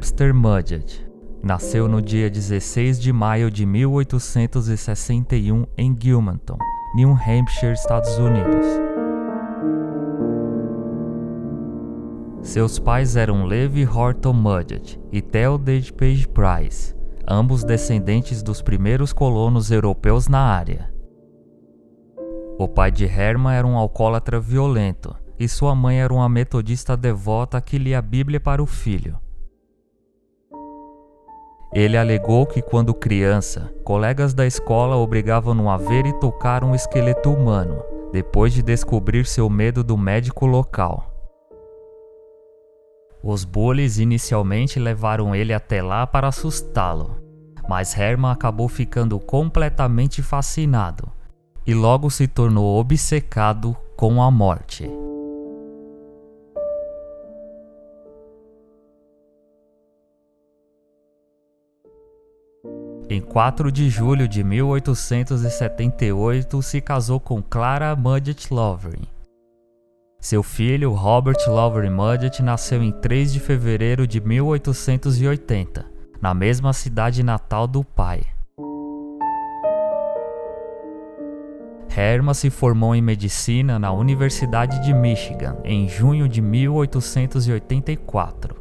Webster Mudgett. Nasceu no dia 16 de maio de 1861 em Gilmanton, New Hampshire, Estados Unidos. Seus pais eram Levi Horton Mudgett e Theodore Page Price, ambos descendentes dos primeiros colonos europeus na área. O pai de Herman era um alcoólatra violento e sua mãe era uma metodista devota que lia a Bíblia para o filho. Ele alegou que, quando criança, colegas da escola obrigavam-no a ver e tocar um esqueleto humano, depois de descobrir seu medo do médico local. Os bullies inicialmente levaram ele até lá para assustá-lo, mas Herman acabou ficando completamente fascinado e logo se tornou obcecado com a morte. Em 4 de julho de 1878, se casou com Clara Mudgett Lovery. Seu filho, Robert Lovery Mudgett, nasceu em 3 de fevereiro de 1880, na mesma cidade natal do pai. Herman se formou em medicina na Universidade de Michigan em junho de 1884.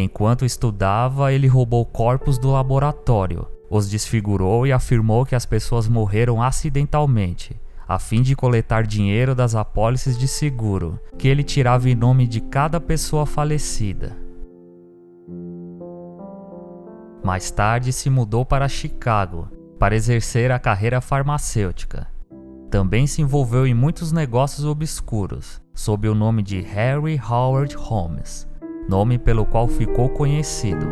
Enquanto estudava, ele roubou corpos do laboratório, os desfigurou e afirmou que as pessoas morreram acidentalmente, a fim de coletar dinheiro das apólices de seguro, que ele tirava em nome de cada pessoa falecida. Mais tarde se mudou para Chicago para exercer a carreira farmacêutica. Também se envolveu em muitos negócios obscuros, sob o nome de Harry Howard Holmes nome pelo qual ficou conhecido.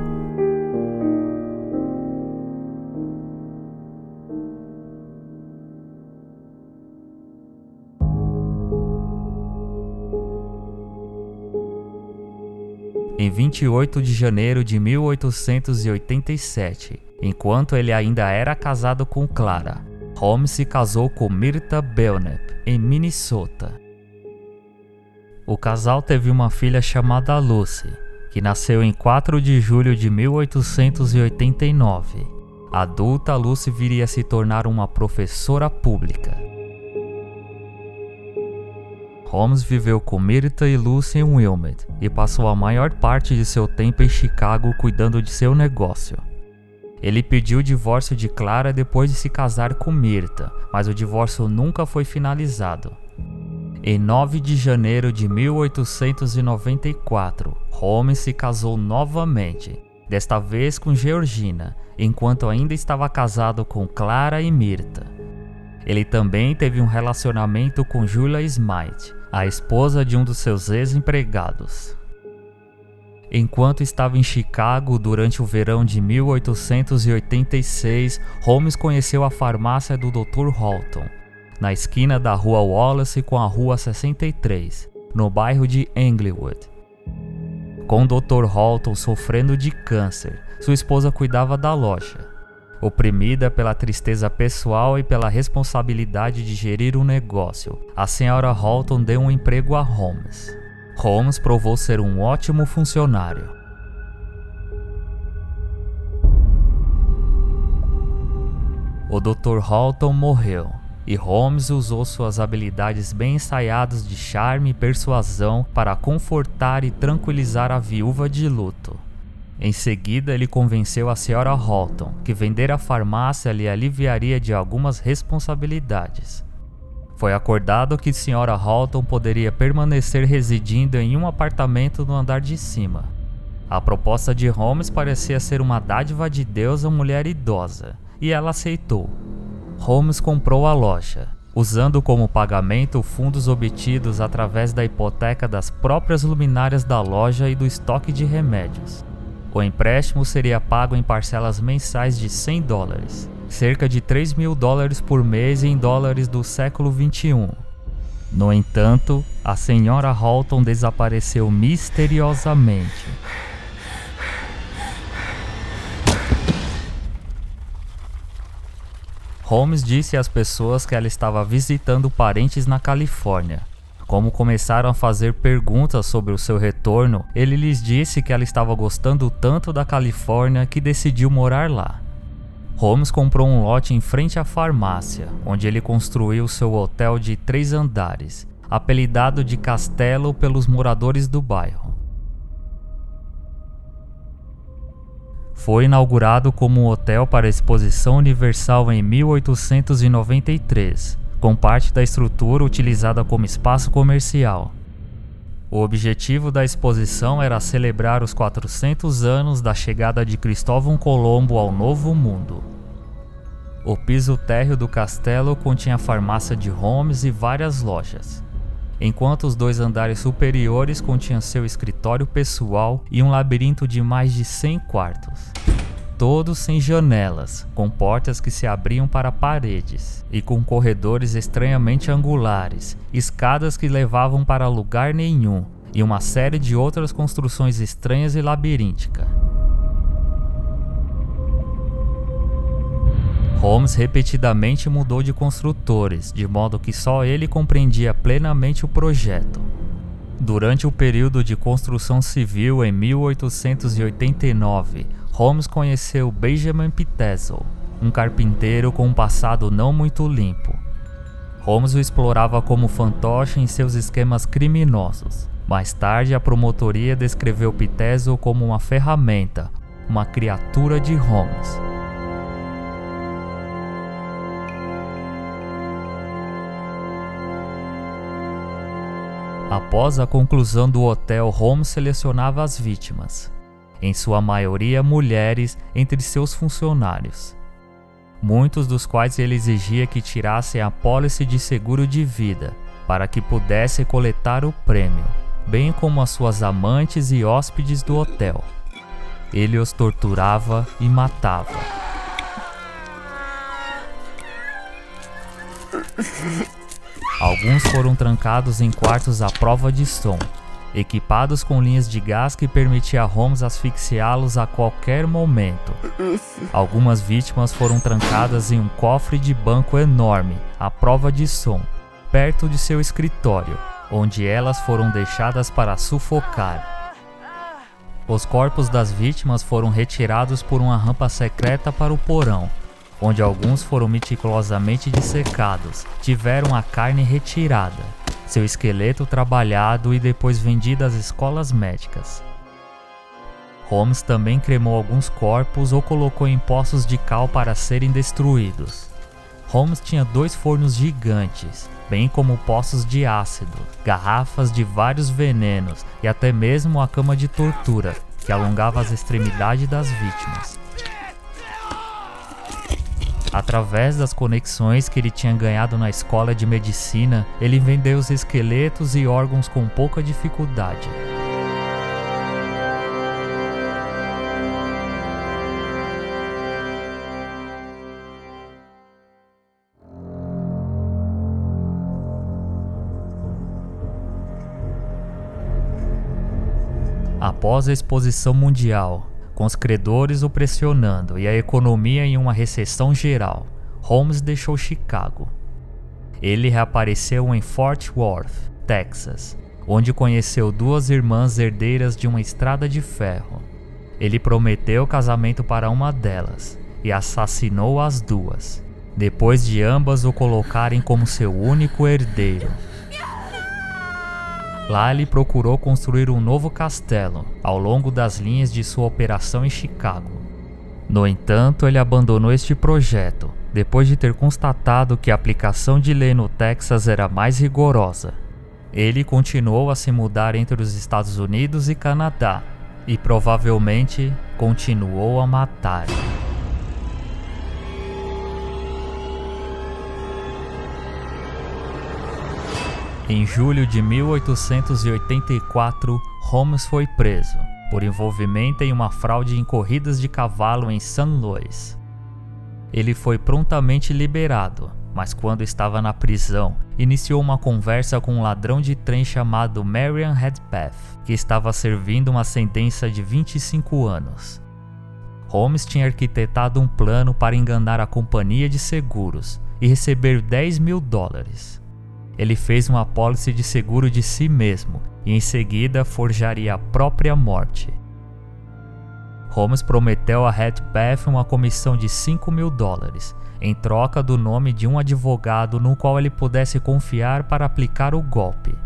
Em 28 de janeiro de 1887, enquanto ele ainda era casado com Clara, Holmes se casou com Myrta Belknap, em Minnesota. O casal teve uma filha chamada Lucy, que nasceu em 4 de julho de 1889. Adulta, Lucy viria a se tornar uma professora pública. Holmes viveu com Myrta e Lucy em Wilmette e passou a maior parte de seu tempo em Chicago cuidando de seu negócio. Ele pediu o divórcio de Clara depois de se casar com Myrta, mas o divórcio nunca foi finalizado. Em 9 de janeiro de 1894, Holmes se casou novamente, desta vez com Georgina, enquanto ainda estava casado com Clara e Mirta. Ele também teve um relacionamento com Julia Smythe, a esposa de um dos seus ex-empregados. Enquanto estava em Chicago durante o verão de 1886, Holmes conheceu a farmácia do Dr. Halton, na esquina da Rua Wallace com a Rua 63, no bairro de Englewood. Com o Dr. Halton sofrendo de câncer, sua esposa cuidava da loja. Oprimida pela tristeza pessoal e pela responsabilidade de gerir um negócio, a senhora Halton deu um emprego a Holmes. Holmes provou ser um ótimo funcionário. O Dr. Halton morreu e Holmes usou suas habilidades bem ensaiadas de charme e persuasão para confortar e tranquilizar a viúva de luto. Em seguida, ele convenceu a Sra. Halton que vender a farmácia lhe aliviaria de algumas responsabilidades. Foi acordado que Sra. Halton poderia permanecer residindo em um apartamento no andar de cima. A proposta de Holmes parecia ser uma dádiva de Deus à mulher idosa, e ela aceitou. Holmes comprou a loja, usando como pagamento fundos obtidos através da hipoteca das próprias luminárias da loja e do estoque de remédios. O empréstimo seria pago em parcelas mensais de 100 dólares, cerca de 3 mil dólares por mês em dólares do século 21. No entanto, a senhora Halton desapareceu misteriosamente. Holmes disse às pessoas que ela estava visitando parentes na Califórnia. Como começaram a fazer perguntas sobre o seu retorno, ele lhes disse que ela estava gostando tanto da Califórnia que decidiu morar lá. Holmes comprou um lote em frente à farmácia, onde ele construiu seu hotel de três andares, apelidado de Castelo pelos moradores do bairro. Foi inaugurado como um hotel para a Exposição Universal em 1893, com parte da estrutura utilizada como espaço comercial. O objetivo da exposição era celebrar os 400 anos da chegada de Cristóvão Colombo ao Novo Mundo. O piso térreo do castelo continha farmácia de Holmes e várias lojas, enquanto os dois andares superiores continham seu escritório pessoal e um labirinto de mais de 100 quartos todos sem janelas, com portas que se abriam para paredes, e com corredores estranhamente angulares, escadas que levavam para lugar nenhum, e uma série de outras construções estranhas e labirínticas. Holmes repetidamente mudou de construtores, de modo que só ele compreendia plenamente o projeto. Durante o período de construção civil em 1889, Holmes conheceu Benjamin Pitezel, um carpinteiro com um passado não muito limpo. Holmes o explorava como fantoche em seus esquemas criminosos. Mais tarde, a promotoria descreveu Pitezel como uma ferramenta, uma criatura de Holmes. Após a conclusão do hotel, Holmes selecionava as vítimas em sua maioria mulheres entre seus funcionários, muitos dos quais ele exigia que tirassem a pólice de seguro de vida para que pudesse coletar o prêmio, bem como as suas amantes e hóspedes do hotel. Ele os torturava e matava. Alguns foram trancados em quartos à prova de som, equipados com linhas de gás que permitia a Holmes asfixiá-los a qualquer momento. Algumas vítimas foram trancadas em um cofre de banco enorme, à prova de som, perto de seu escritório, onde elas foram deixadas para sufocar. Os corpos das vítimas foram retirados por uma rampa secreta para o porão, onde alguns foram meticulosamente dissecados, tiveram a carne retirada seu esqueleto trabalhado e depois vendido às escolas médicas. Holmes também cremou alguns corpos ou colocou em poços de cal para serem destruídos. Holmes tinha dois fornos gigantes, bem como poços de ácido, garrafas de vários venenos e até mesmo a cama de tortura, que alongava as extremidades das vítimas. Através das conexões que ele tinha ganhado na escola de medicina, ele vendeu os esqueletos e órgãos com pouca dificuldade. Após a exposição mundial, com os credores o pressionando e a economia em uma recessão geral, Holmes deixou Chicago. Ele reapareceu em Fort Worth, Texas, onde conheceu duas irmãs herdeiras de uma estrada de ferro. Ele prometeu casamento para uma delas e assassinou as duas, depois de ambas o colocarem como seu único herdeiro. Lá ele procurou construir um novo castelo ao longo das linhas de sua operação em Chicago. No entanto, ele abandonou este projeto depois de ter constatado que a aplicação de lei no Texas era mais rigorosa. Ele continuou a se mudar entre os Estados Unidos e Canadá e provavelmente continuou a matar. Em julho de 1884, Holmes foi preso por envolvimento em uma fraude em corridas de cavalo em St. Louis. Ele foi prontamente liberado, mas quando estava na prisão, iniciou uma conversa com um ladrão de trem chamado Marian Redpath, que estava servindo uma sentença de 25 anos. Holmes tinha arquitetado um plano para enganar a companhia de seguros e receber 10 mil dólares. Ele fez uma apólice de seguro de si mesmo e em seguida forjaria a própria morte. Holmes prometeu a Redpath uma comissão de 5 mil dólares, em troca do nome de um advogado no qual ele pudesse confiar para aplicar o golpe.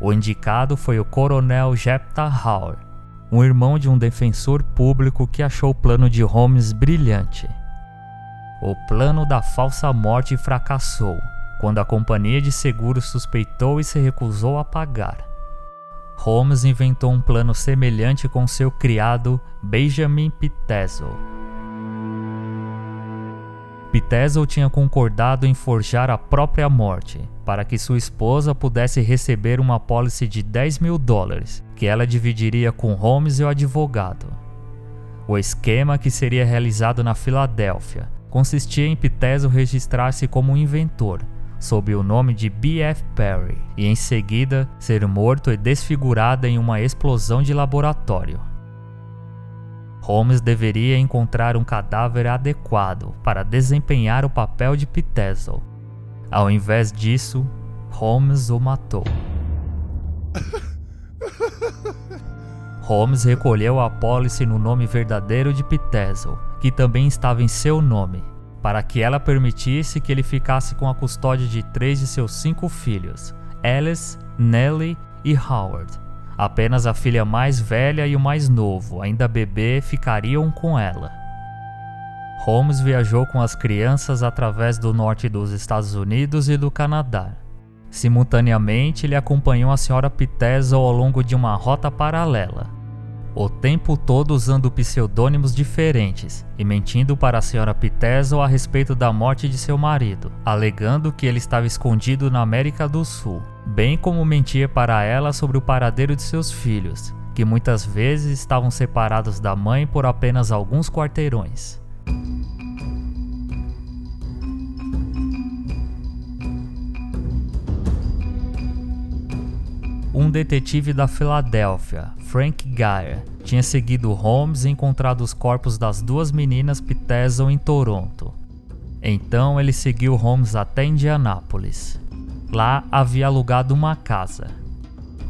O indicado foi o coronel Jephthah Howard, um irmão de um defensor público que achou o plano de Holmes brilhante. O plano da falsa morte fracassou quando a companhia de seguros suspeitou e se recusou a pagar. Holmes inventou um plano semelhante com seu criado Benjamin Pitezel. Pitezel tinha concordado em forjar a própria morte para que sua esposa pudesse receber uma apólice de 10 mil dólares, que ela dividiria com Holmes e o advogado. O esquema que seria realizado na Filadélfia consistia em Pitezel registrar-se como inventor, sob o nome de B.F. Perry, e em seguida ser morto e desfigurado em uma explosão de laboratório. Holmes deveria encontrar um cadáver adequado para desempenhar o papel de Pitezel. Ao invés disso, Holmes o matou. Holmes recolheu a apólice no nome verdadeiro de Pitezel, que também estava em seu nome, para que ela permitisse que ele ficasse com a custódia de três de seus cinco filhos, Alice, Nellie e Howard. Apenas a filha mais velha e o mais novo, ainda bebê, ficariam com ela. Holmes viajou com as crianças através do norte dos Estados Unidos e do Canadá. Simultaneamente, ele acompanhou a Sra. Pitezel ao longo de uma rota paralela, o tempo todo usando pseudônimos diferentes e mentindo para a senhora Pitezel a respeito da morte de seu marido, alegando que ele estava escondido na América do Sul, bem como mentia para ela sobre o paradeiro de seus filhos, que muitas vezes estavam separados da mãe por apenas alguns quarteirões. Um detetive da Filadélfia, Frank Geyer, tinha seguido Holmes e encontrado os corpos das duas meninas Pitezel em Toronto. Então ele seguiu Holmes até Indianápolis. Lá havia alugado uma casa.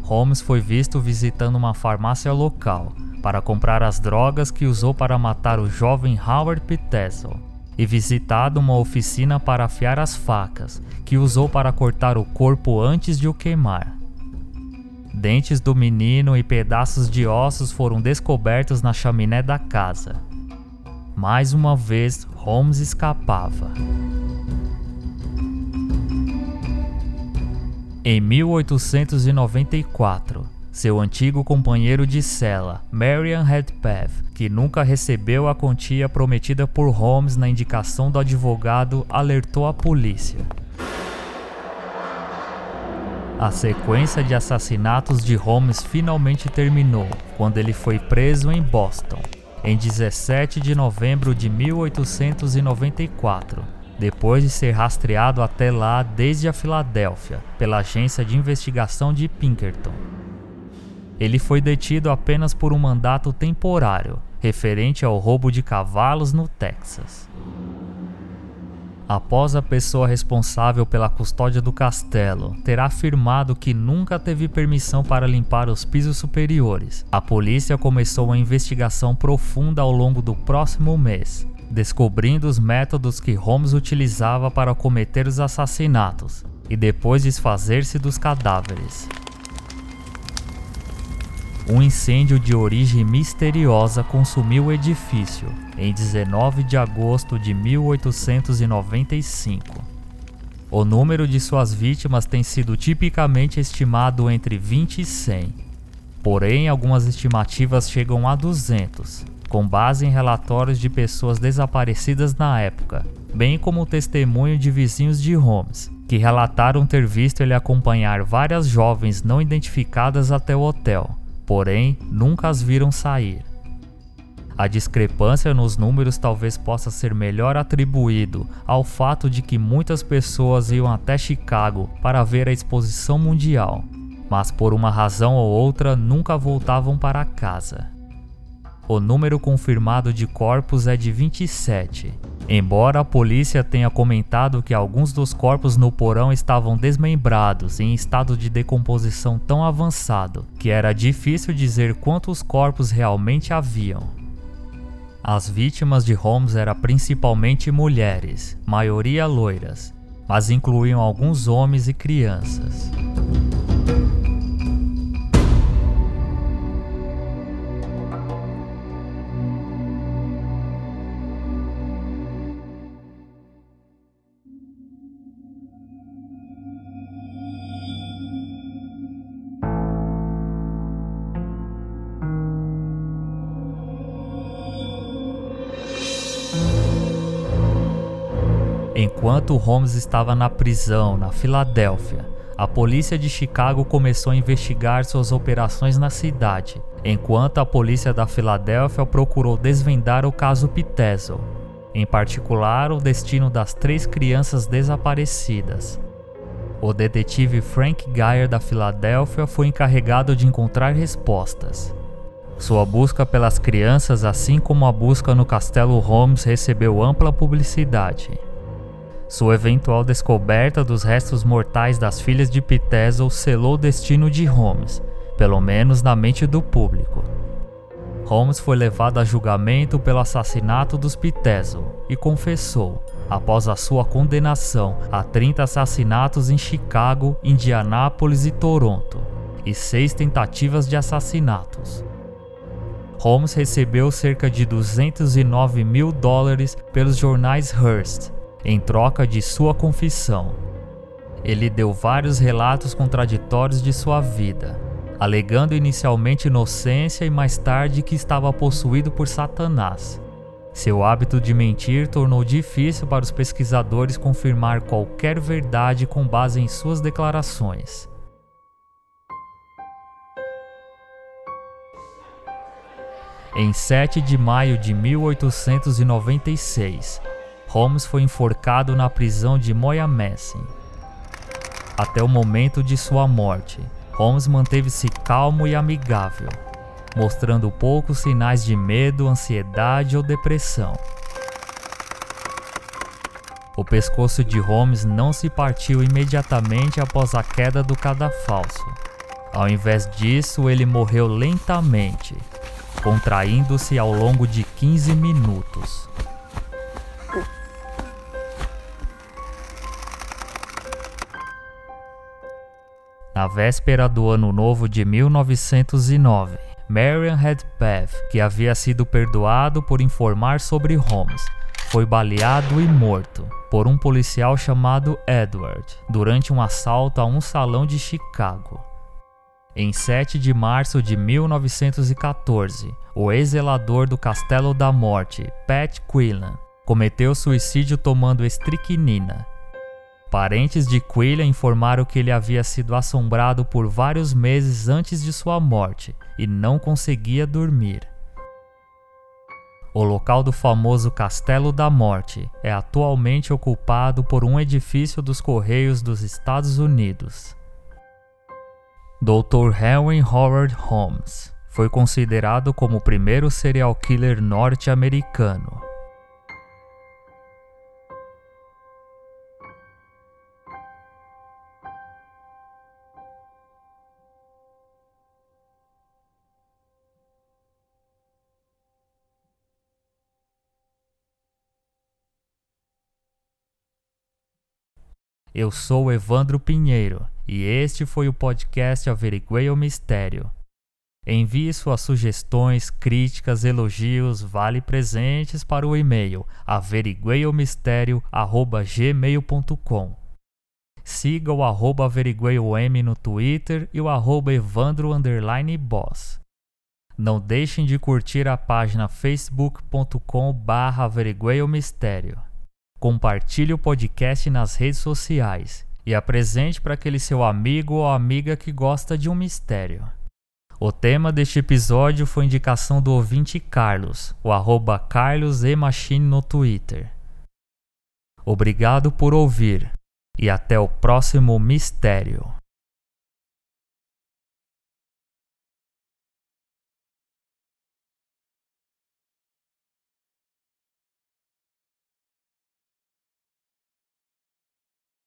Holmes foi visto visitando uma farmácia local para comprar as drogas que usou para matar o jovem Howard Pitezel e visitado uma oficina para afiar as facas que usou para cortar o corpo antes de o queimar. Dentes do menino e pedaços de ossos foram descobertos na chaminé da casa. Mais uma vez, Holmes escapava. Em 1894, seu antigo companheiro de cela, Marian Redpath, que nunca recebeu a quantia prometida por Holmes na indicação do advogado, alertou a polícia. A sequência de assassinatos de Holmes finalmente terminou quando ele foi preso em Boston, em 17 de novembro de 1894, depois de ser rastreado até lá desde a Filadélfia pela agência de investigação de Pinkerton. Ele foi detido apenas por um mandato temporário referente ao roubo de cavalos no Texas após a pessoa responsável pela custódia do castelo ter afirmado que nunca teve permissão para limpar os pisos superiores. A polícia começou uma investigação profunda ao longo do próximo mês, descobrindo os métodos que Holmes utilizava para cometer os assassinatos e depois desfazer-se dos cadáveres. Um incêndio de origem misteriosa consumiu o edifício em 19 de agosto de 1895. O número de suas vítimas tem sido tipicamente estimado entre 20 e 100, porém algumas estimativas chegam a 200, com base em relatórios de pessoas desaparecidas na época, bem como o testemunho de vizinhos de Holmes, que relataram ter visto ele acompanhar várias jovens não identificadas até o hotel porém nunca as viram sair. A discrepância nos números talvez possa ser melhor atribuído ao fato de que muitas pessoas iam até Chicago para ver a exposição mundial, mas por uma razão ou outra nunca voltavam para casa. O número confirmado de corpos é de 27, Embora a polícia tenha comentado que alguns dos corpos no porão estavam desmembrados em estado de decomposição tão avançado que era difícil dizer quantos corpos realmente haviam. As vítimas de Holmes eram principalmente mulheres, maioria loiras, mas incluíam alguns homens e crianças. Enquanto Holmes estava na prisão na Filadélfia, a polícia de Chicago começou a investigar suas operações na cidade, enquanto a polícia da Filadélfia procurou desvendar o caso Pitezel, em particular o destino das três crianças desaparecidas. O detetive Frank Geyer da Filadélfia foi encarregado de encontrar respostas. Sua busca pelas crianças, assim como a busca no Castelo Holmes, recebeu ampla publicidade. Sua eventual descoberta dos restos mortais das filhas de Pitezel selou o destino de Holmes, pelo menos na mente do público. Holmes foi levado a julgamento pelo assassinato dos Pitezel e confessou, após a sua condenação, a 30 assassinatos em Chicago, Indianápolis e Toronto, e seis tentativas de assassinatos. Holmes recebeu cerca de 209 mil dólares pelos jornais Hearst em troca de sua confissão. Ele deu vários relatos contraditórios de sua vida, alegando inicialmente inocência e mais tarde que estava possuído por Satanás. Seu hábito de mentir tornou difícil para os pesquisadores confirmar qualquer verdade com base em suas declarações. Em 7 de maio de 1896, Holmes foi enforcado na prisão de Moyamensing. Até o momento de sua morte, Holmes manteve-se calmo e amigável, mostrando poucos sinais de medo, ansiedade ou depressão. O pescoço de Holmes não se partiu imediatamente após a queda do cadafalso. Ao invés disso, ele morreu lentamente, contraindo-se ao longo de 15 minutos. Na véspera do ano novo de 1909, Marian Redpath, que havia sido perdoado por informar sobre Holmes, foi baleado e morto por um policial chamado Edward durante um assalto a um salão de Chicago. Em 7 de março de 1914, o ex-zelador do Castelo da Morte, Pat Quillan, cometeu suicídio tomando estricnina Parentes de Quillian informaram que ele havia sido assombrado por vários meses antes de sua morte e não conseguia dormir. O local do famoso Castelo da Morte é atualmente ocupado por um edifício dos Correios dos Estados Unidos. Dr. Henry Howard Holmes foi considerado como o primeiro serial killer norte-americano. Eu sou Evandro Pinheiro e este foi o podcast Averiguei o Mistério. Envie suas sugestões, críticas, elogios, vale presentes para o e-mail averigueiomistério@gmail.com. Siga o arroba averigueiom no Twitter e o arroba evandro boss. Não deixem de curtir a página facebook.com barra averigueiomistério. Compartilhe o podcast nas redes sociais e apresente para aquele seu amigo ou amiga que gosta de um mistério. O tema deste episódio foi indicação do ouvinte Carlos, o arroba Carlos Machine no Twitter. Obrigado por ouvir e até o próximo mistério.